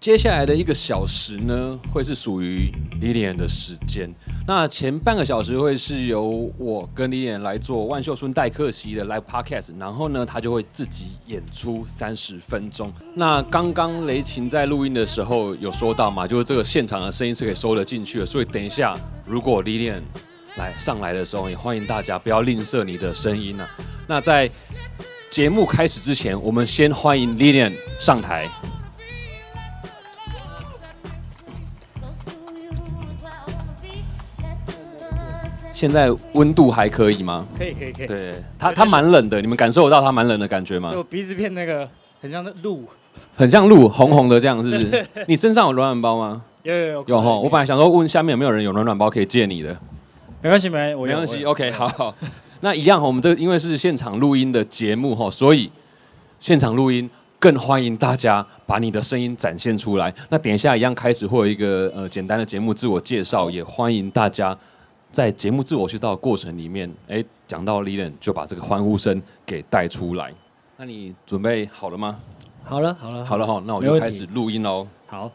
接下来的一个小时呢，会是属于 Lilian 的时间。那前半个小时会是由我跟 Lilian 来做万秀孙代客席的 live podcast，然后呢，他就会自己演出三十分钟。那刚刚雷琴在录音的时候有说到嘛，就是这个现场的声音是可以收得进去的，所以等一下如果 Lilian 来上来的时候，也欢迎大家不要吝啬你的声音啊。那在节目开始之前，我们先欢迎 Lilian 上台。现在温度还可以吗？可以可以可以。对，它它蛮冷的，你们感受得到它蛮冷的感觉吗？就鼻子片那个很像鹿，很像鹿，红红的这样，是不是？你身上有暖暖包吗？有有有有哈。我本来想说问下面有没有人有暖暖包可以借你的，没关系没没关系。OK，好。那一样，我们这因为是现场录音的节目哈，所以现场录音更欢迎大家把你的声音展现出来。那等一下一样开始会有一个呃简单的节目自我介绍，也欢迎大家。在节目自我介绍的过程里面，哎，讲到 Lilian 就把这个欢呼声给带出来。那你准备好了吗？好了，好了，好了哈，那我就开始录音喽。好。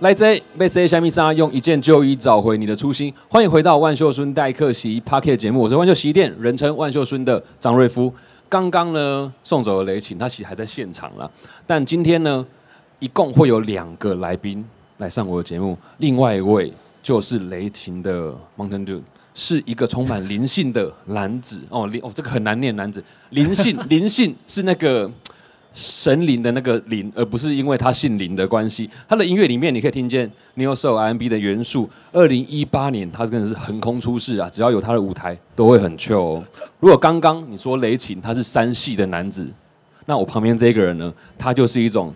来自被 C 虾米莎用一件旧衣找回你的初心，欢迎回到万秀孙代客席 Parket 节目，我是万秀洗衣店，人称万秀孙的张瑞夫。刚刚呢送走了雷琴，他其实还在现场了。但今天呢，一共会有两个来宾来上我的节目，另外一位就是雷霆的 Mountain Dew，是一个充满灵性的男子哦，灵哦这个很难念，男子灵性灵性是那个。神灵的那个灵，而不是因为他姓林的关系。他的音乐里面，你可以听见 New Soul R&B 的元素。二零一八年，他真的是横空出世啊！只要有他的舞台，都会很 chill。如果刚刚你说雷琴他是山系的男子，那我旁边这个人呢，他就是一种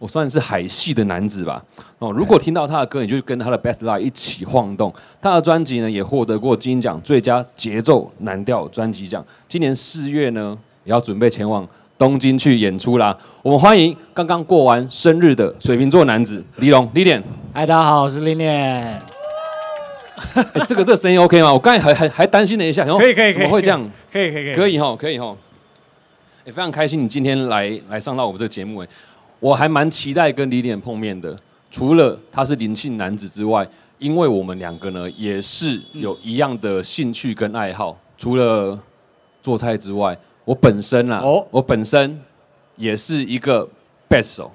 我算是海系的男子吧。哦，如果听到他的歌，你就跟他的 Best Life 一起晃动。他的专辑呢，也获得过金奖最佳节奏蓝调专辑奖。今年四月呢，也要准备前往。东京去演出啦！我们欢迎刚刚过完生日的水瓶座男子李龙李脸。嗨，大家好，我是李脸。这个这个声音 OK 吗？我刚才还还还担心了一下，可以可以，怎么会这样？可以可以可以，可以哈，可以哈。也非常开心你今天来来上到我们这个节目哎，我还蛮期待跟李脸碰面的。除了他是灵性男子之外，因为我们两个呢也是有一样的兴趣跟爱好，除了做菜之外。我本身啊，我本身也是一个 best 手，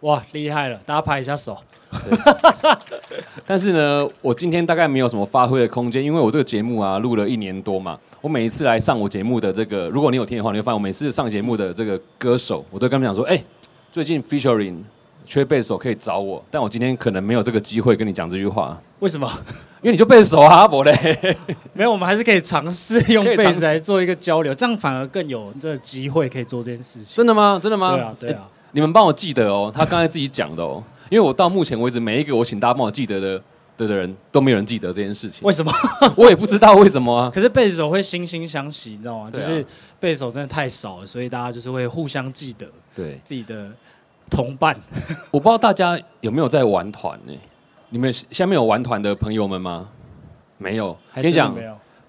哇，厉害了！大家拍一下手。但是呢，我今天大概没有什么发挥的空间，因为我这个节目啊，录了一年多嘛。我每一次来上我节目的这个，如果你有听的话，你会发现我每次上节目的这个歌手，我都跟他们讲说，哎，最近 featuring。缺背手可以找我，但我今天可能没有这个机会跟你讲这句话。为什么？因为你就背手啊，伯嘞。没有，我们还是可以尝试用贝斯来做一个交流，这样反而更有这机会可以做这件事情。真的吗？真的吗？对啊，对啊。你们帮我记得哦，他刚才自己讲的哦，因为我到目前为止每一个我请大家帮我记得的的的人都没有人记得这件事情。为什么？我也不知道为什么啊。可是贝斯手会惺惺相惜，你知道吗？就是贝斯手真的太少了，所以大家就是会互相记得对自己的。同伴，我不知道大家有没有在玩团呢？你们下面有玩团的朋友们吗？没有，跟你讲，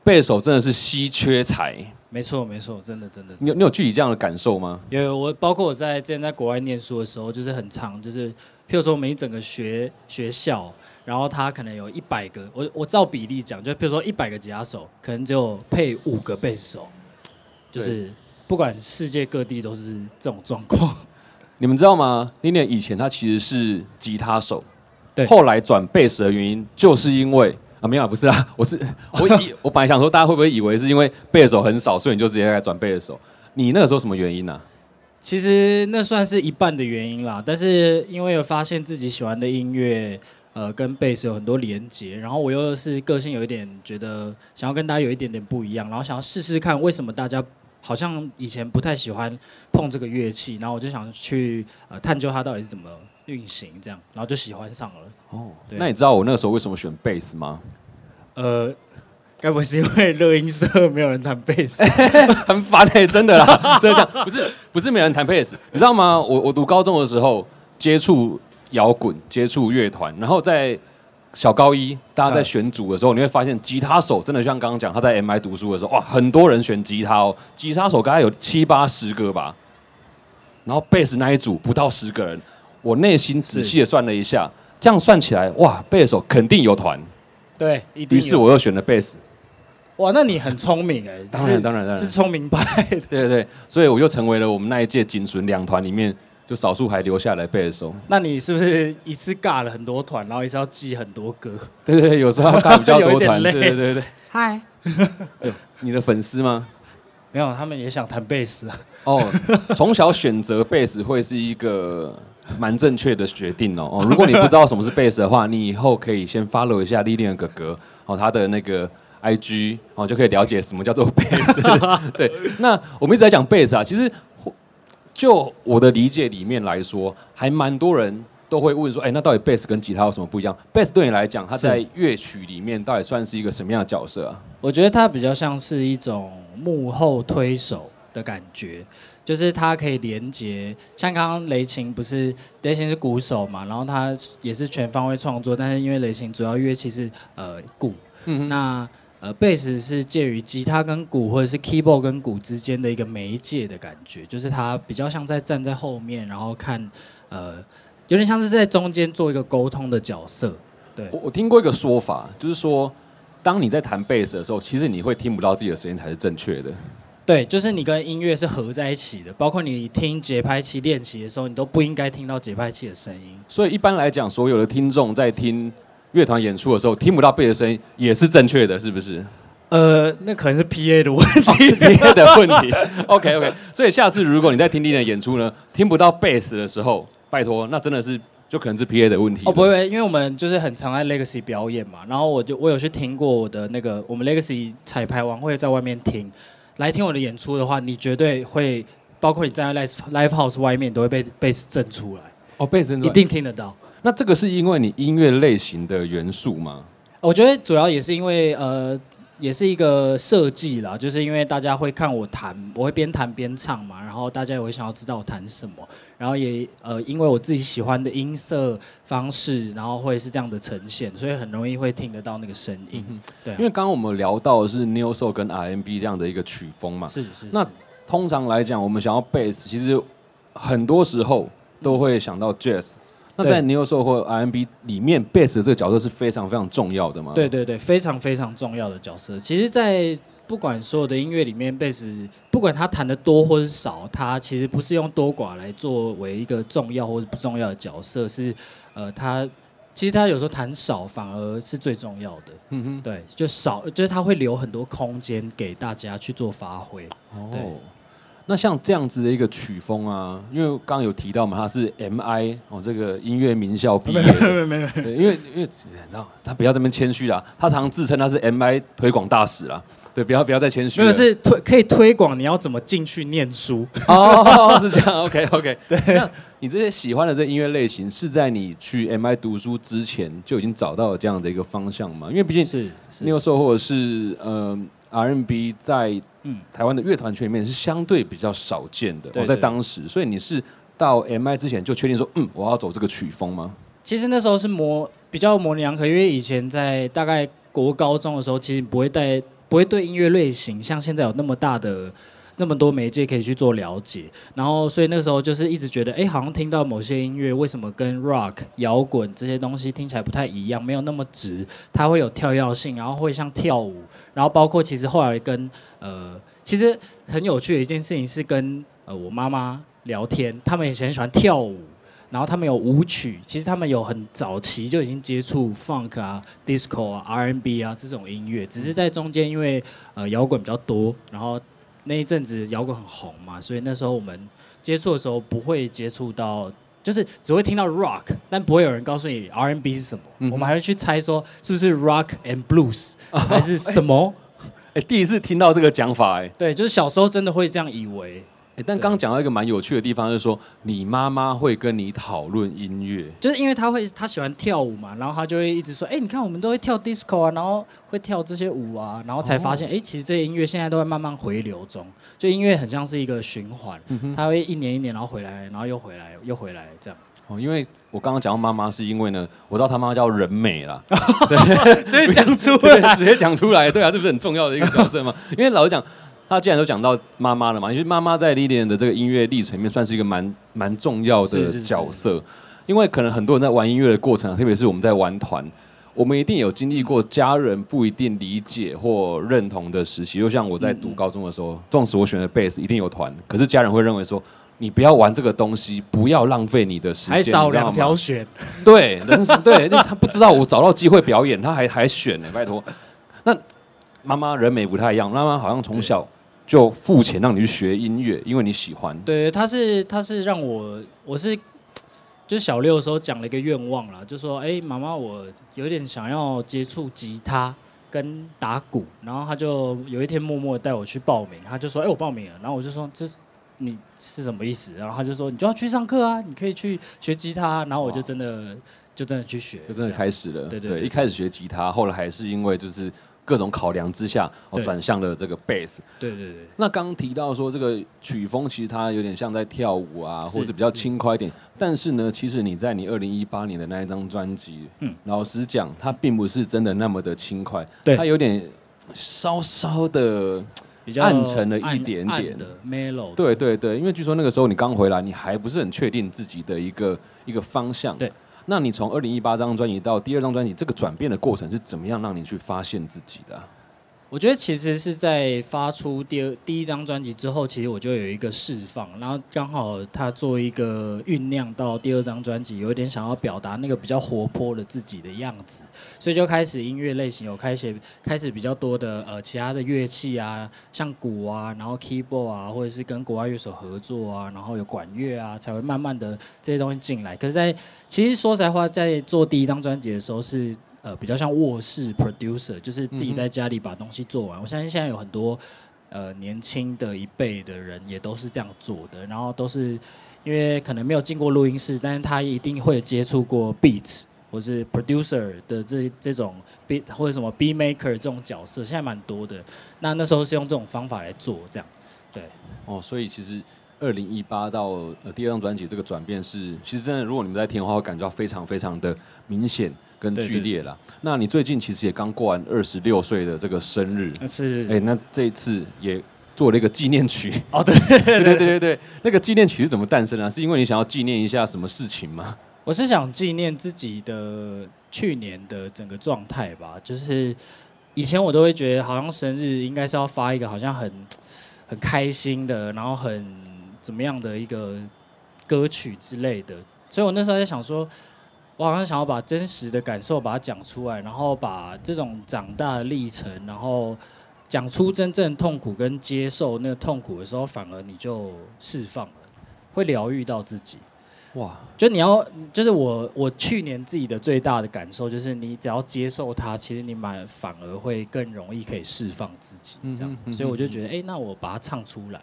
贝手真的是稀缺才。没错，没错，真的，真的。你有你有具体这样的感受吗？有，我包括我在之前在国外念书的时候，就是很长，就是譬如说我们一整个学学校，然后他可能有一百个，我我照比例讲，就譬如说一百个吉他手，可能只有配五个贝手，就是不管世界各地都是这种状况。你们知道吗？林念以前他其实是吉他手，对，后来转贝斯的原因，就是因为啊，没有，不是啊，我是我以我本来想说，大家会不会以为是因为贝斯手很少，所以你就直接来转贝斯手？你那个时候什么原因呢？其实那算是一半的原因啦，但是因为有发现自己喜欢的音乐，呃，跟贝斯有很多连接，然后我又是个性有一点觉得想要跟大家有一点点不一样，然后想要试试看为什么大家。好像以前不太喜欢碰这个乐器，然后我就想去呃探究它到底是怎么运行，这样，然后就喜欢上了。哦，那你知道我那个时候为什么选贝斯吗？呃，该不会是因为乐音社没有人弹贝斯，很烦哎，真的啦，真的，不是不是没人弹贝斯，你知道吗？我我读高中的时候，接触摇滚、接触乐团，然后在小高一，大家在选组的时候，你会发现吉他手真的像刚刚讲，他在 MI 读书的时候，哇，很多人选吉他哦，吉他手大概有七八十个吧，然后贝斯那一组不到十个人，我内心仔细的算了一下，这样算起来，哇，贝斯手肯定有团，对，一定。于是我又选了贝斯，哇，那你很聪明哎，当然当然当然是聪明派，对对对，所以我又成为了我们那一届仅存两团里面。就少数还留下来贝斯手，那你是不是一次尬了很多团，然后一次要记很多歌？对对对，有时候要尬比较多团，对对对对。嗨，你的粉丝吗？没有，他们也想弹贝斯啊。哦，从小选择贝斯会是一个蛮正确的决定哦。哦，如果你不知道什么是贝斯的话，你以后可以先 follow 一下历练哥哥哦，他的那个 IG 哦，就可以了解什么叫做贝斯。对，那我们一直在讲贝斯啊，其实。就我的理解里面来说，还蛮多人都会问说，哎，那到底贝斯跟吉他有什么不一样？贝斯对你来讲，它在乐曲里面到底算是一个什么样的角色啊？我觉得它比较像是一种幕后推手的感觉，就是它可以连接，像刚刚雷琴不是雷琴是鼓手嘛，然后他也是全方位创作，但是因为雷琴主要乐器是呃鼓，嗯那。呃，贝斯是介于吉他跟鼓，或者是 keyboard 跟鼓之间的一个媒介的感觉，就是它比较像在站在后面，然后看，呃，有点像是在中间做一个沟通的角色。对，我我听过一个说法，就是说，当你在弹贝斯的时候，其实你会听不到自己的声音才是正确的。对，就是你跟音乐是合在一起的，包括你听节拍器练习的时候，你都不应该听到节拍器的声音。所以一般来讲，所有的听众在听。乐团演出的时候听不到贝的声音也是正确的，是不是？呃，那可能是 P A 的问题，P A 的问题。OK OK，所以下次如果你在听丽的演出呢，听不到贝斯的时候，拜托，那真的是就可能是 P A 的问题。哦，不会，因为我们就是很常在 Legacy 表演嘛，然后我就我有去听过我的那个我们 Legacy 彩排完会在外面听，来听我的演出的话，你绝对会，包括你站在 Live Live House 外面都会被贝斯震出来。哦，贝斯一定听得到。那这个是因为你音乐类型的元素吗？我觉得主要也是因为呃，也是一个设计啦，就是因为大家会看我弹，我会边弹边唱嘛，然后大家也会想要知道我弹什么，然后也呃，因为我自己喜欢的音色方式，然后会是这样的呈现，所以很容易会听得到那个声音。对，因为刚刚我们聊到的是 New Soul 跟 R&B 这样的一个曲风嘛，是是。那通常来讲，我们想要 Bass，其实很多时候都会想到 Jazz。那在 New Soul 或 R&B 里面，Bass 这个角色是非常非常重要的吗？对对对，非常非常重要的角色。其实，在不管所有的音乐里面，Bass 不管他弹的多或是少，他其实不是用多寡来作为一个重要或者不重要的角色，是呃，他其实他有时候弹少反而是最重要的。嗯哼，对，就少就是他会留很多空间给大家去做发挥。哦。那像这样子的一个曲风啊，因为刚刚有提到嘛，他是 M I 哦，这个音乐名校毕业，没有没有对，因为因为你知道他不要这么谦虚啦，他常自称他是 M I 推广大使啦，对，不要不要再谦虚，没有是推可以推广，你要怎么进去念书？哦，是这样，OK OK，对，那你这些喜欢的这音乐类型是在你去 M I 读书之前就已经找到了这样的一个方向吗？因为毕竟是那个时候或者是呃。R&B 在嗯台湾的乐团圈里面是相对比较少见的，我在当时，所以你是到 MI 之前就确定说，嗯，我要走这个曲风吗？其实那时候是模比较模棱两可，因为以前在大概国高中的时候，其实不会带不会对音乐类型像现在有那么大的。那么多媒介可以去做了解，然后所以那时候就是一直觉得，哎，好像听到某些音乐，为什么跟 rock 摇滚这些东西听起来不太一样，没有那么直，它会有跳跃性，然后会像跳舞，然后包括其实后来跟呃，其实很有趣的一件事情是跟呃我妈妈聊天，他们以前喜欢跳舞，然后他们有舞曲，其实他们有很早期就已经接触 funk 啊、disco 啊、R&B 啊这种音乐，只是在中间因为呃摇滚比较多，然后。那一阵子摇滚很红嘛，所以那时候我们接触的时候不会接触到，就是只会听到 rock，但不会有人告诉你 R N B 是什么。我们还会去猜说是不是 rock and blues 还是 什么？哎，第一次听到这个讲法，哎，对，就是小时候真的会这样以为。但刚刚讲到一个蛮有趣的地方，就是说你妈妈会跟你讨论音乐，就是因为她会她喜欢跳舞嘛，然后她就会一直说，哎，你看我们都会跳 disco 啊，然后会跳这些舞啊，然后才发现，哎，其实这些音乐现在都在慢慢回流中，就音乐很像是一个循环，它会一年一年然后回来，然后又回来又回来这样。哦，因为我刚刚讲到妈妈，是因为呢，我知道他妈妈叫人美啦，直接讲出对，来。直接讲出来，对啊，这不是很重要的一个角色吗？因为老实讲，他既然都讲到妈妈了嘛，因为妈妈在 Lilian 的这个音乐历程里面算是一个蛮蛮重要的是是是角色，因为可能很多人在玩音乐的过程，特别是我们在玩团。我们一定有经历过家人不一定理解或认同的时期，就像我在读高中的时候，纵使我选的贝斯一定有团，可是家人会认为说，你不要玩这个东西，不要浪费你的时间，还少两条弦，对，人是对，他不知道我找到机会表演，他还还选呢，拜托。那妈妈人美不太一样，妈妈好像从小就付钱让你去学音乐，因为你喜欢。对，他是他是让我我是就是小六的时候讲了一个愿望啦，就说哎妈妈我有点想要接触吉他跟打鼓，然后他就有一天默默带我去报名，他就说哎我报名了，然后我就说这是你是什么意思？然后他就说你就要去上课啊，你可以去学吉他，然后我就真的就真的去学，就真的开始了，对对对。一开始学吉他，后来还是因为就是各种考量之下，哦，对转向了这个 bass。对对对。那刚刚提到说这个曲风其实它有点像在跳舞啊，或者比较轻快一点。但是呢，其实你在你二零一八年的那一张专辑，嗯老实讲，它并不是真的那么的轻快，对它有点稍稍的，比较暗沉了一暗点点的 mellow，对对对，因为据说那个时候你刚回来，你还不是很确定自己的一个一个方向。对，那你从二零一八张专辑到第二张专辑，这个转变的过程是怎么样让你去发现自己的、我觉得其实是在发出第二第一张专辑之后，其实我就有一个释放，然后刚好他做一个酝酿到第二张专辑，有一点想要表达那个比较活泼的自己的样子，所以就开始音乐类型有开始开始比较多的呃其他的乐器啊，像鼓啊，然后 keyboard 啊，或者是跟国外乐手合作啊，然后有管乐啊，才会慢慢的这些东西进来。可是在，其实说实在话，在做第一张专辑的时候是呃比较像卧室 producer，就是自己在家里把东西做完。我相信现在有很多呃年轻的一辈的人也都是这样做的，然后都是因为可能没有进过录音室，但是他一定会接触过 beats 或是 producer 的这这种 beat 或者什么 beat maker 这种角色，现在蛮多的。那那时候是用这种方法来做，这样对。哦，所以其实二零一八到呃第二张专辑这个转变是，其实真的，如果你们在听的话，会感觉到非常非常的明显跟剧烈啦。那你最近其实也刚过完二十六岁的这个生日，那是哎、那这一次也做了一个纪念曲。哦，对 对对对对对，那个纪念曲是怎么诞生的啊、是因为你想要纪念一下什么事情吗？我是想纪念自己的去年的整个状态吧，就是以前我都会觉得好像生日应该是要发一个好像很很开心的，然后很怎么样的一个歌曲之类的，所以我那时候在想说，我好像想要把真实的感受把它讲出来，然后把这种长大的历程，然后讲出真正痛苦跟接受那个痛苦的时候，反而你就释放了，会疗愈到自己。哇，就你要，就是我我去年自己的最大的感受就是，你只要接受它，其实你蛮反而会更容易可以释放自己，这样。所以我就觉得，哎、那我把它唱出来。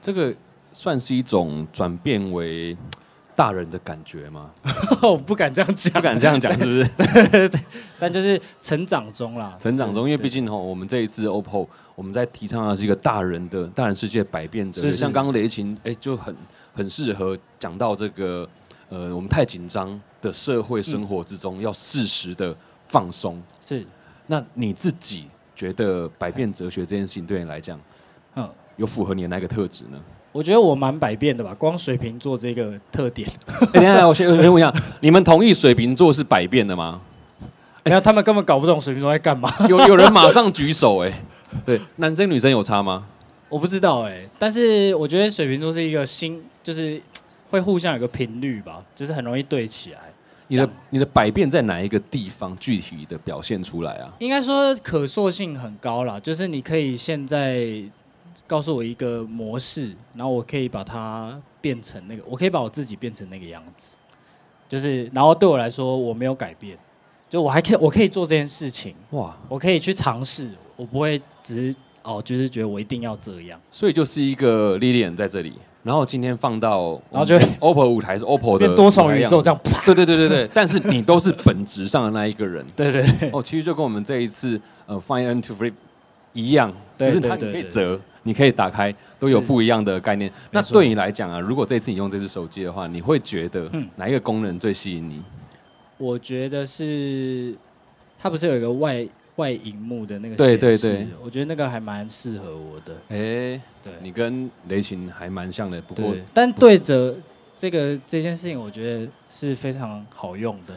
这个算是一种转变为大人的感觉吗？我不敢这样讲，不敢这样讲，是不是 对？但就是成长中啦，成长中，因为毕竟哈，我们这一次 OPPO 我们在提倡的是一个大人的大人世界百变者，是是像刚刚雷琴，哎、就很很适合讲到这个，呃，我们太紧张的社会生活之中，要适时的放松。是那你自己觉得百变哲学这件事情对你来讲，嗯。有符合你的哪个特质呢？我觉得我蛮百变的吧，光水瓶座这个特点，哎、等一下，我先我先问一下，你们同意水瓶座是百变的吗？然后他们根本搞不懂水瓶座在干嘛，有有人马上举手、哎，对，男生女生有差吗？我不知道哎、但是我觉得水瓶座是一个心，就是会互相有个频率吧，就是很容易对起来。你的你的百变在哪一个地方具体的表现出来啊？应该说可塑性很高啦，就是你可以现在告诉我一个模式，然后我可以把它变成那个，我可以把我自己变成那个样子，就是然后对我来说我没有改变，就我还可以我可以做这件事情，哇，我可以去尝试，我不会只是哦，就是觉得我一定要这样，所以就是一个 Lilian 在这里，然后今天放到，然后就会 OPPO 舞台是 OPPO 的变多重宇宙这样啪，对对对对对，但是你都是本质上的那一个人。对对对。哦，其实就跟我们这一次呃 Find and to Flip 一样，就对是它可以折，你可以打开，都有不一样的概念。那对你来讲啊，如果这次你用这只手机的话，你会觉得嗯哪一个功能最吸引你？我觉得是它不是有一个外外荧幕的那个对对对我觉得那个还蛮适合我的。哎、对，你跟雷琴还蛮像的，不过对，但对着这个这件事情，我觉得是非常好用的。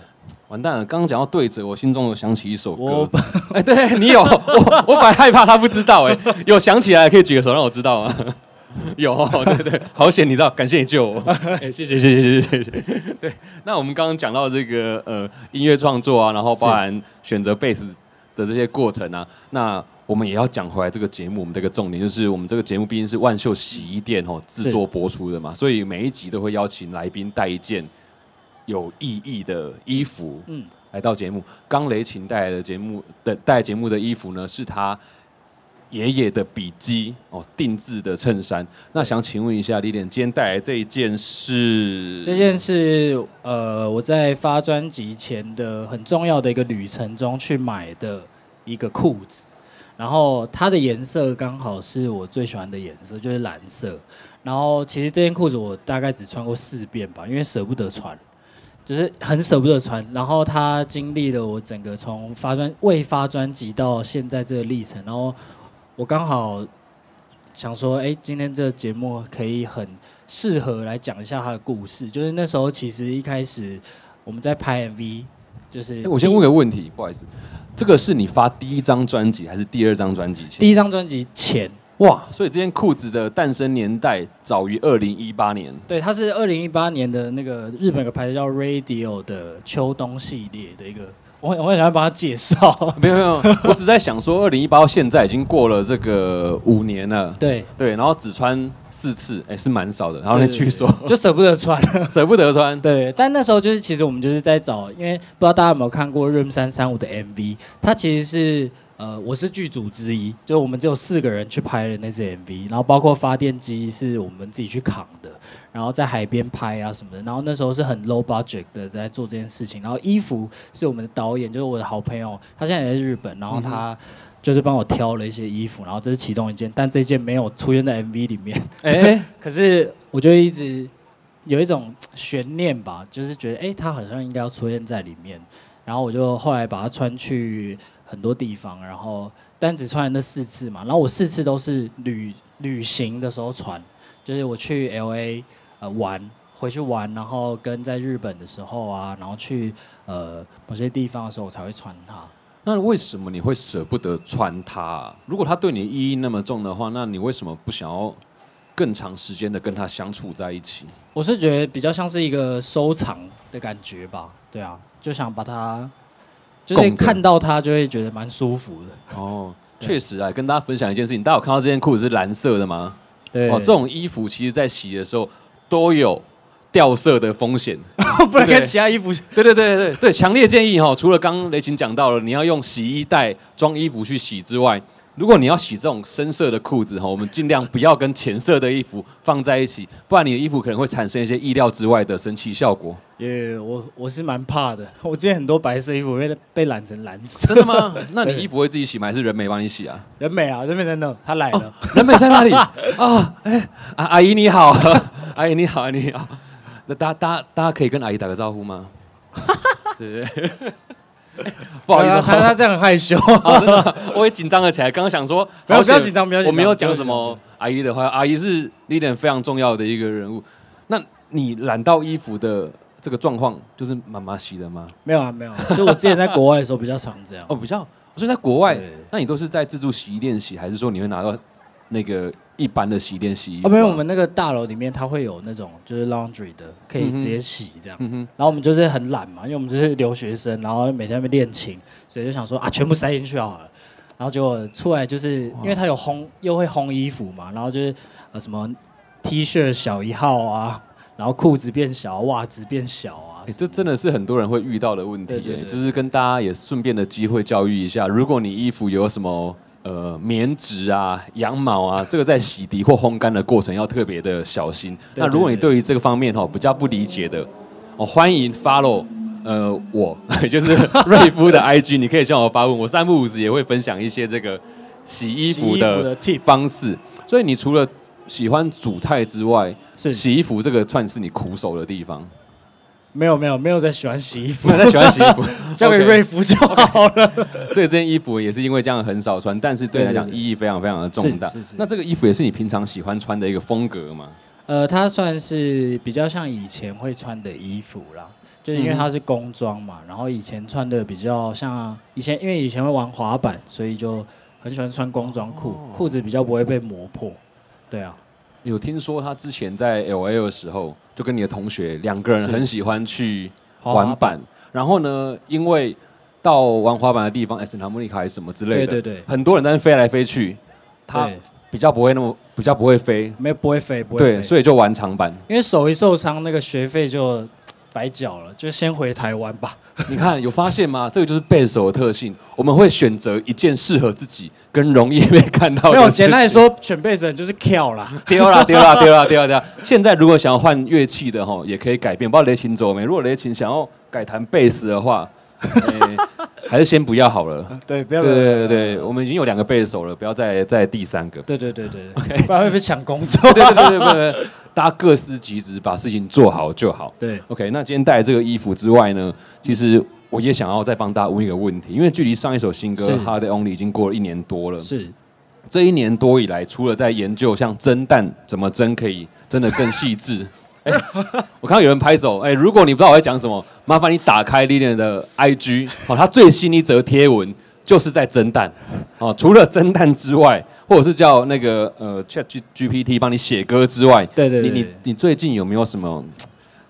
完蛋了。刚刚讲到对折，我心中有想起一首歌。哎、对你有，我我本来害怕他不知道、哎，有想起来可以举个手让我知道吗？有，对对，好险你知道，感谢你救我，哎、谢谢谢谢谢谢谢谢。对，那我们刚刚讲到这个呃音乐创作啊，然后包含选择贝斯的这些过程啊，那我们也要讲回来这个节目，我们这个重点就是我们这个节目毕竟是万秀洗衣店哦制作播出的嘛，所以每一集都会邀请来宾带一件有意义的衣服，嗯来到节目。刚雷琴带来的节目的带节目的衣服呢，是他爷爷的笔记哦定制的衬衫。那想请问一下李典，今天带来这一件是这件是呃我在发专辑前的很重要的一个旅程中去买的一个裤子，然后它的颜色刚好是我最喜欢的颜色，就是蓝色。然后其实这件裤子我大概只穿过四遍吧，因为舍不得穿，就是很舍不得穿。然后他经历了我整个从发专未发专辑到现在这个历程，然后我刚好想说，哎，今天这个节目可以很适合来讲一下他的故事。就是那时候其实一开始我们在拍 MV，就是诶我先问个问题，不好意思，这个是你发第一张专辑还是第二张专辑前？第一张专辑前，哇，所以这件裤子的诞生年代早于二零一八年。对，它是二零一八年的那个日本有个牌子叫 Radio 的秋冬系列的一个，我很我很想要帮他介绍。没有没有，我只在想说，二零一八到现在已经过了这个五年了，对，对，然后只穿四次，哎、是蛮少的。然后那对据说就舍不得穿。舍不得穿，对，但那时候就是其实我们就是在找，因为不知道大家有没有看过《Room 三三五》的 MV，它其实是呃我是剧组之一，就我们只有四个人去拍了那支 MV，然后包括发电机是我们自己去扛的，然后在海边拍啊什么的，然后那时候是很 low budget 的在做这件事情，然后衣服是我们的导演，就是我的好朋友，他现在也在日本，然后他。就是帮我挑了一些衣服，然后这是其中一件，但这件没有出现在 MV 里面。哎、可是我就一直有一种悬念吧，就是觉得哎、诶它好像应该要出现在里面。然后我就后来把它穿去很多地方，然后但只穿了那四次嘛。然后我四次都是旅旅行的时候穿，就是我去 L A 呃玩，回去玩，然后跟在日本的时候啊，然后去呃某些地方的时候我才会穿它。那为什么你会舍不得穿它啊、如果它对你意义那么重的话，那你为什么不想要更长时间的跟它相处在一起？我是觉得比较像是一个收藏的感觉吧，对啊，就想把它，就是看到它就会觉得蛮舒服的。哦，对确实啊，跟大家分享一件事情，大家有看到这件裤子是蓝色的吗？对，哦，这种衣服其实在洗的时候都有掉色的风险。不能跟其他衣服对对对对对，强烈建议哈，除了刚刚雷琴讲到了，你要用洗衣袋装衣服去洗之外，如果你要洗这种深色的裤子哈，我们尽量不要跟浅色的衣服放在一起，不然你的衣服可能会产生一些意料之外的神奇效果。也我我是蛮怕的，我之前很多白色衣服被被染成蓝色。真的吗？那你衣服会自己洗吗？还是人美帮你洗啊？人美啊，人美在那，他来了。人美在哪里啊？哎、啊，阿姨你好，阿姨你好，你好。那大家大家大家可以跟阿姨打个招呼吗？对不对。哎 不好意思哦，他 他这样很害羞。啊，真的，我也紧张了起来。刚刚想说，不要不要紧张不要紧张我没有讲什么阿姨的话，阿姨是 l 点非常重要的一个人物。那你染到衣服的这个状况，就是妈妈洗的吗？没有啊，没有啊。所以我之前在国外的时候比较常这样。哦，比较，所以在国外，那你都是在自助洗衣店洗，还是说你会拿到那个一般的洗衣店洗衣服、哦，没有，我们那个大楼里面它会有那种就是 laundry 的，可以直接洗这样。然后我们就是很懒嘛，因为我们就是留学生，然后每天在那边练琴，所以就想说啊，全部塞进去好了。然后结果出来就是因为它有烘，又会烘衣服嘛，然后就是呃什么 T 恤小一号啊，然后裤子变小，袜子变小啊。哎、这真的是很多人会遇到的问题、哎，对对对就是跟大家也顺便的机会教育一下，如果你衣服有什么呃棉质啊、羊毛啊，这个在洗涤或烘干的过程要特别的小心。对那如果你对对于这个方面哈、比较不理解的，哦，欢迎 follow。呃，我也 就是瑞夫的 IG，你可以向我发问，我三不五时也会分享一些这个洗衣服服的方式。所以你除了喜欢煮菜之外，是洗衣服这个算是你苦手的地方。没有没有没有在喜欢洗衣服没，有在喜欢洗衣服，交给瑞夫就好了。所以这件衣服也是因为这样很少穿，但是对你来讲意义非常非常的重大。那这个衣服也是你平常喜欢穿的一个风格吗？呃，它算是比较像以前会穿的衣服啦，就是因为它是工装嘛，然后以前穿的比较像以前，因为以前会玩滑板，所以就很喜欢穿工装裤，裤子比较不会被磨破。对啊，有听说他之前在 L A 的时候，就跟你的同学两个人很喜欢去滑玩板，然后呢，因为到玩滑板的地方，哎，圣塔莫尼卡还是什么之类的，对对对。很多人在那飞来飞去，他，比较不会那么比较不会飞，没有不会飞，不会对，飞，所以就玩长板。因为手一受伤，那个学费就白缴了，就先回台湾吧。你看有发现吗？这个就是贝斯手的特性，我们会选择一件适合自己跟容易被看到的没有，事情简单来说，选贝斯人就是跳啦。丢啦丢啦丢啦丢啦丢啦！现在如果想要换乐器的哈，也可以改变。不知道雷琴走没？如果雷琴想要改弹贝斯的话，诶 还是先不要好了。对，不要对对对对，我们已经有两个贝斯手了，不要再再第三个。对对对对，不然会被抢工作。对对对对，大家各司其职，把事情做好就好。对，OK，那今天带这个衣服之外呢，其实我也想要再帮大家问一个问题，因为距离上一首新歌《Hard Only》已经过了一年多了。是这一年多以来，除了在研究像蒸蛋怎么蒸可以蒸的更细致，哎、我看到有人拍手，哎、如果你不知道我在讲什么，麻烦你打开 Lilian 的 IG，哦，他最新一则贴文就是在蒸蛋，哦，除了蒸蛋之外，或者是叫那个呃 Chat G GPT 帮你写歌之外，对对对你你你最近有没有什么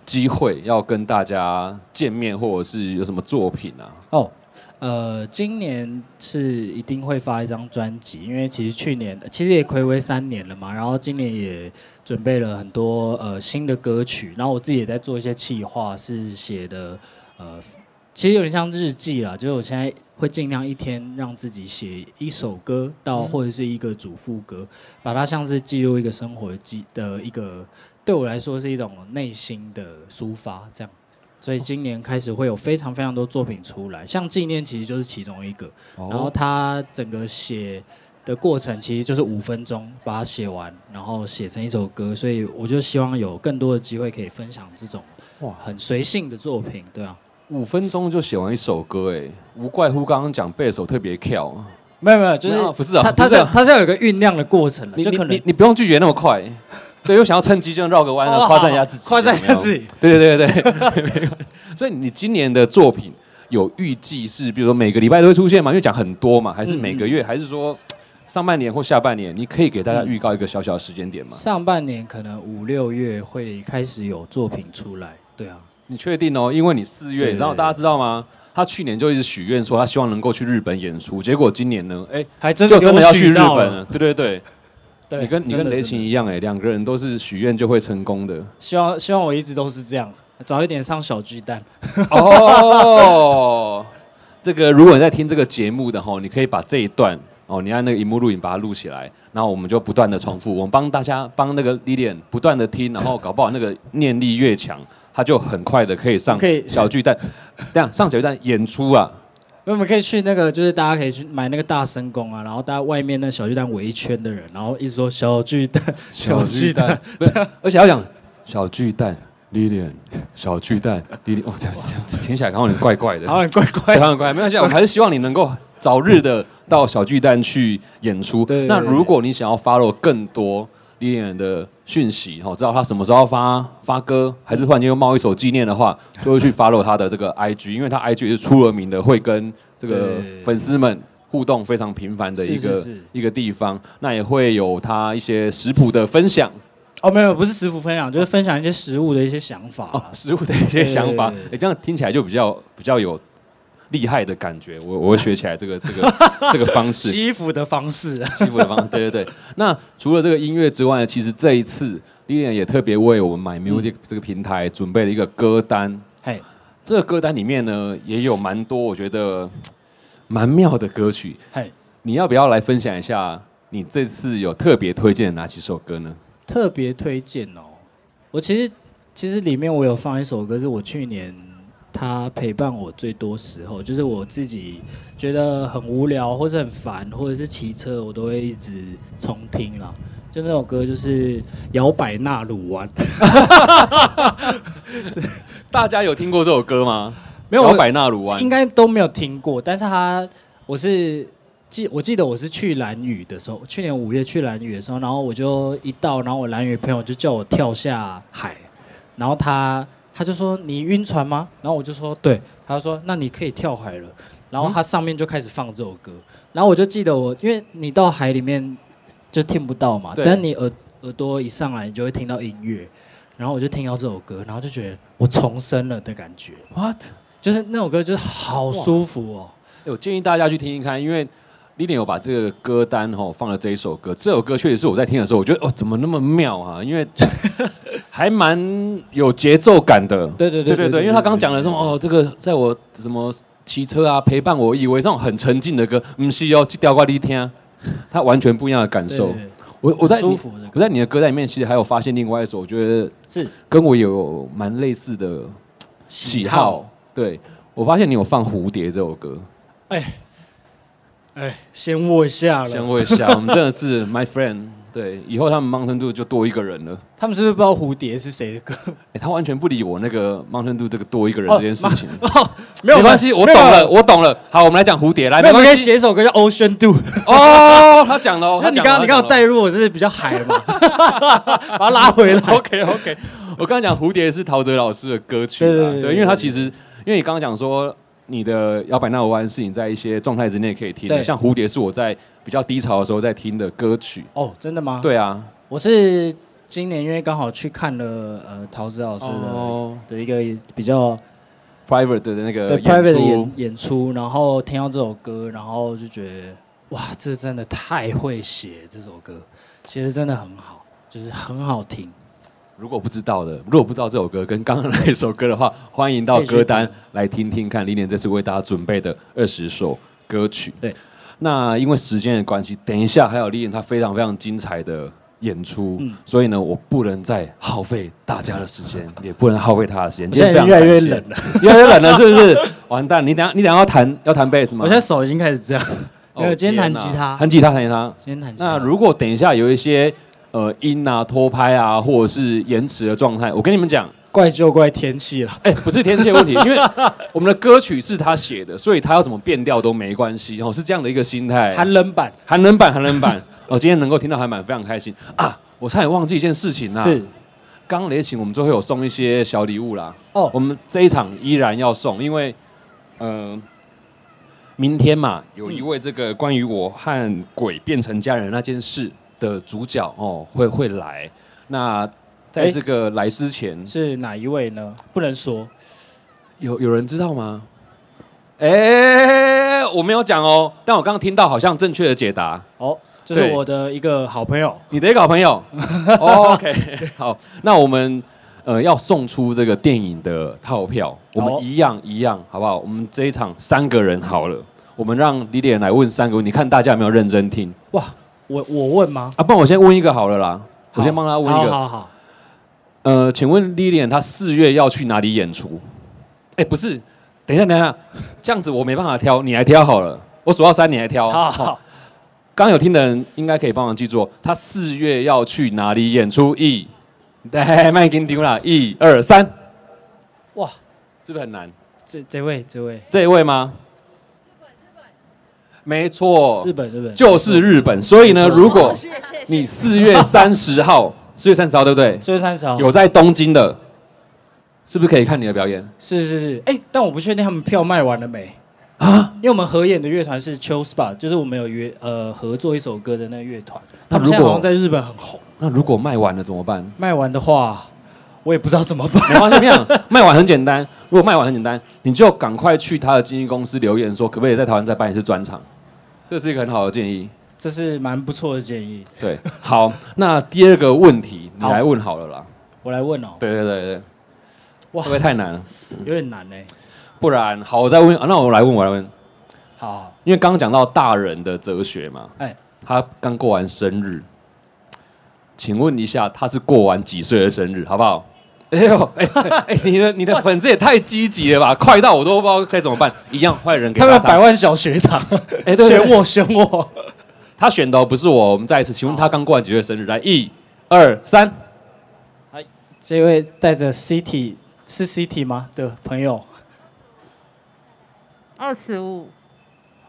机会要跟大家见面，或者是有什么作品啊？哦，呃，今年是一定会发一张专辑，因为其实去年其实也暌违三年了嘛，然后今年也准备了很多呃新的歌曲，然后我自己也在做一些企划，是写的呃，其实有点像日记啦，就是我现在会尽量一天让自己写一首歌到或者是一个主副歌，把它像是记录一个生活记的一个，对我来说是一种内心的抒发，这样。所以今年开始会有非常非常多作品出来，像纪念其实就是其中一个。然后它整个写的过程其实就是五分钟把它写完，然后写成一首歌。所以我就希望有更多的机会可以分享这种哇很随性的作品，对啊。五分钟就写完一首歌，哎，无怪乎刚刚讲贝手特别跳。没有没有，就是不是啊它它是他是它是要有个酝酿的过程的，你你就可能你你不用拒绝那么快，对，又想要趁机就绕个弯，哦夸赞一下自己，夸赞一下自己。对对对对，所以你今年的作品有预计是，比如说每个礼拜都会出现吗？因为讲很多嘛，还是每个月，还是说上半年或下半年？你可以给大家预告一个小小的时间点吗？上半年可能五六月会开始有作品出来，对啊。你确定哦？因为你四月，对你知道大家知道吗？他去年就一直许愿说他希望能够去日本演出，结果今年呢，哎，还真的就真的要去日到本了。对对对，对，你跟你跟雷真的真的琴一样，哎，两个人都是许愿就会成功的。希望希望我一直都是这样，早一点上小巨蛋。哦，这个如果你在听这个节目的吼，你可以把这一段哦，你按那个荧幕录影把它录起来，然后我们就不断的重复，我们帮大家帮那个 Lilian 不断的听，然后搞不好那个念力越强，他就很快的可以上可以小巨蛋，这样上小巨蛋演出啊，我们可以去那个，就是大家可以去买那个大神宫啊，然后大家外面那小巨蛋围一圈的人，然后一直说小巨蛋，小巨蛋，不是，而且要讲小巨蛋 Lilian，小巨蛋 Lilian，哦，这这听起来好像有点怪怪的。好像怪怪。好像怪，没关系，我还是希望你能够早日的到小巨蛋去演出。对对对那如果你想要 follow 更多 Lilian 的讯息，哈，知道他什么时候发发歌，还是忽然间又冒一首纪念的话，就会去 follow 他的这个 IG，因为他 IG 也是出了名的，会跟这个粉丝们互动非常频繁的一个一个地方。那也会有他一些食谱的分享。哦，没有，不是食谱分享，就是分享一些食物的一些想法。哦。，食物的一些想法。对。对，对哎，这样听起来就比较比较有厉害的感觉。我我会学起来这个这个 这个方式。洗衣服的方式啊，欺负的方式，对对对。那除了这个音乐之外，其实这一次 Lilian 也特别为我们买 Music 这个平台准备了一个歌单。嘿，这个歌单里面呢，也有蛮多我觉得蛮妙的歌曲。嘿，你要不要来分享一下？你这次有特别推荐的哪几首歌呢？特别推荐哦。我其实其实里面我有放一首歌，是我去年他陪伴我最多时候，就是我自己觉得很无聊或者很烦，或者是骑车，我都会一直重听啦。就那首歌就是《摇摆纳鲁湾》，大家有听过这首歌吗？没有摇摆纳鲁湾应该都没有听过，但是他我是记我记得我是去蓝屿的时候，去年五月去蓝屿的时候，然后我就一到，然后我蓝屿朋友就叫我跳下海，然后他他就说你晕船吗？然后我就说对，他就说那你可以跳海了，然后他上面就开始放这首歌，然后我就记得我因为你到海里面就听不到嘛，但你耳耳朵一上来，你就会听到音乐，然后我就听到这首歌，然后就觉得我重生了的感觉。What？就是那首歌，就是好舒服哦。欸我建议大家去听一看，因为 i l 有把这个歌单吼放了这一首歌，这首歌确实是我在听的时候，我觉得哦怎么那么妙啊，因为 还蛮有节奏感的。对对对对对，因为他刚刚讲了什么哦，这个在我什么骑车啊陪伴我，以为这种很沉静的歌，不是哦，这条歌你听，他完全不一样的感受。我我在我在你的歌单里面，其实还有发现另外一首，我觉得是跟我有蛮类似的喜好。对我发现你有放《蝴蝶》这首歌，哎，先握一下了。先握一下，我们真的是 my friend。对，以后他们 Mountain Dew 就多一个人了。他们是不是不知道蝴蝶是谁的歌？哎，他完全不理我那个 Mountain Dew 这个多一个人哦这件事情。没有关系，我懂了，。我懂了。好，我们来讲蝴蝶，来，我们可以没关系。写一首歌叫《Ocean Dew》。哦，他讲了哦，那你刚刚你刚刚带入我是比较海嘛，把他拉回来。OK OK，我刚刚讲蝴蝶是陶喆老师的歌曲对，因为他其实，因为你刚刚讲说你的摇摆那鲁湾是你在一些状态之内可以听的，像蝴蝶是我在比较低潮的时候在听的歌曲。哦，真的吗？，对啊，我是今年因为刚好去看了呃陶子老师的哦的一个比较，Private 的那个对 private 的演演出，然后听到这首歌，然后就觉得哇，这真的太会写这首歌，其实真的很好，就是很好听。如果不知道的，如果不知道这首歌跟刚刚那一首歌的话，欢迎到歌单来听听看。李年这次为大家准备的二十首歌曲。对，那因为时间的关系，等一下还有李年他非常非常精彩的演出，嗯所以呢，我不能再耗费大家的时间，也不能耗费他的时间。现在越来越冷，了，越来越冷了，是不是？完蛋！你等下你等下要弹要弹贝斯吗？我现在手已经开始这样。哦没有今天弹吉他弹吉他，弹吉他。今天弹吉他那如果等一下有一些呃音啊、拖拍啊，或者是延迟的状态，我跟你们讲。怪就怪天气了。哎、不是天气的问题，因为我们的歌曲是他写的，所以他要怎么变调都没关系，哦，是这样的一个心态。寒冷版寒冷版，寒冷版，哦，今天能够听到还蛮非常开心啊！我差点忘记一件事情啦，是刚雷琴我们最后有送一些小礼物啦，哦我们这一场依然要送，因为呃，明天嘛，有一位这个关于我和鬼变成家人那件事的主角哦，会会来。那在哎这个来之前，是哪一位呢？不能说。有有人知道吗？哎、我没有讲哦，但我刚刚听到好像正确的解答。哦，这是我的一个好朋友。你的一个好朋友 哦，OK，好，那我们呃要送出这个电影的套票，我们一样一样，好不好？我们这一场三个人好了，我们让李脸来问三个问题，看大家有没有认真听哇，我我问吗？啊？不然我先问一个好了啦，我先帮他问一个，好好好，呃，请问李脸他四月要去哪里演出？哎，不是，等一下，等一下，这样子我没办法挑，你来挑好了，我数到三，你来挑。好好。刚刚有听的人应该可以帮忙记住哦，他四月要去哪里演出？一，对，麦金丢啦，一二三，哇，是不是很难？这这位这位这一位吗？没错日，本日本就是日本。所以呢，如果你四月三十号，四月三十号对不对？四月三十号有在东京的，是不是可以看你的表演是是是，哎，但我不确定他们票卖完了没，啊？因为我们合演的乐团是 Chill Spot，就是我们有约呃合作一首歌的那个乐团，他们那如果现在好像在日本很红，那如果卖完了怎么办？卖完的话我也不知道怎么办。没关系，没有卖完很简单。如果卖完很简单，你就赶快去他的经纪公司留言说，可不可以在台湾再办一次专场？这是一个很好的建议。这是蛮不错的建议，对，好，那第二个问题你好来问好了啦。我来问哦，对对对对，哇会不会太难了？有点难哎。不然，好，我再问，啊那我来问，我来问，好好，因为刚刚讲到大人的哲学嘛，哎他刚过完生日，请问一下，他是过完几岁的生日，好不好？哎呦，哎哎，你的你的粉丝也太积极了吧，快到我都不知道该怎么办。一样坏人给他他们百。万小学堂，哎，对选，我选我。他选的哦不是我。我们再一次，请问他刚过完几月生日？来，一、二、三。这位带着 City 是 City 吗的朋友，二十五，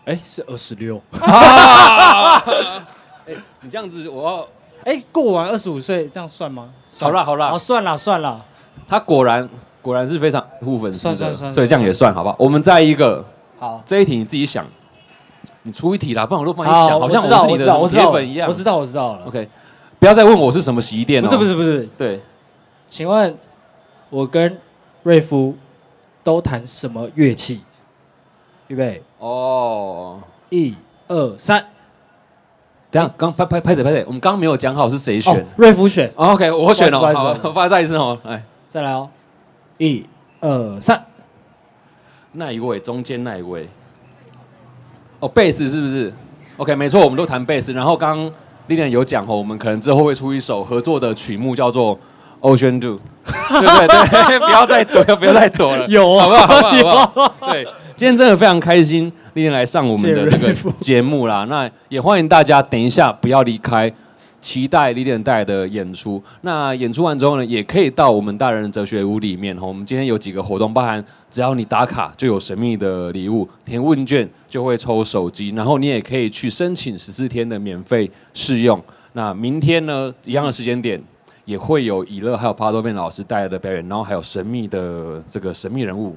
哎，是二十六。啊！哎，你这样子，我要哎，过完二十五岁这样算吗？好啦好啦好算了算了。他果然果然是非常护粉丝的，算算算所以这样也算好不好？我们再一个好，这一题你自己想，你出一题啦，不然我都帮你，想，好像我知道是你的我知道我知道铁粉一样。我知道我知道了。OK，不要再问我是什么洗衣店了。不是不是不是，对，请问我跟瑞夫都弹什么乐器？预备，哦，一二三。等下刚拍拍拍谁拍谁，我们刚刚没有讲好是谁哦选。，瑞夫选。哦 OK，我选哦，好，不好意思不好意思我发再一次哦，来，再来哦，一二三。那一位中间那一位，哦，贝斯是不是？OK，没错，我们都弹贝斯。然后刚刚丽莲有讲哦，我们可能之后会出一首合作的曲目，叫做《Ocean Do》，对对对，不要再躲，不要再躲了，有哦好不好？好不好？好不好？对，今天真的非常开心，丽莲来上我们的这个节目啦。那也欢迎大家等一下不要离开。期待丽莲带来的演出。那演出完之后呢，也可以到我们大人的哲学屋里面哈。我们今天有几个活动，包含只要你打卡就有神秘的礼物，填问卷就会抽手机，然后你也可以去申请十四天的免费试用。那明天呢，一样的时间点。也会有以乐还有帕多变老师带来的表演，然后还有神秘的这个神秘人物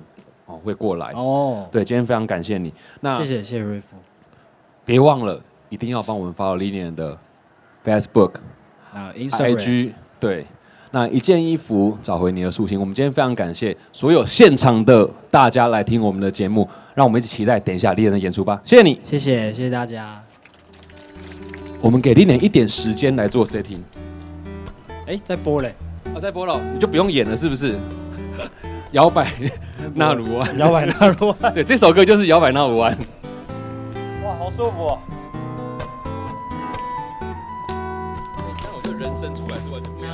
哦会过来。哦，对，今天非常感谢你。那谢谢谢谢瑞夫。别忘了一定要帮我们发到 Lilian 的 Facebook、啊 Instagram。对，那一件衣服找回你的初心。我们今天非常感谢所有现场的大家来听我们的节目，让我们一起期待等一下 Lilian 的演出吧。谢谢你，谢谢谢谢大家。我们给 Lilian 一点时间来做 setting。哎，在播嘞，啊，在播了，你就不用演了，是不是？摇摆 纳鲁湾，摇摆纳鲁湾。对，这首歌就是摇摆纳鲁湾。哇，好舒服哦。现在我觉得人生出来是完全不一样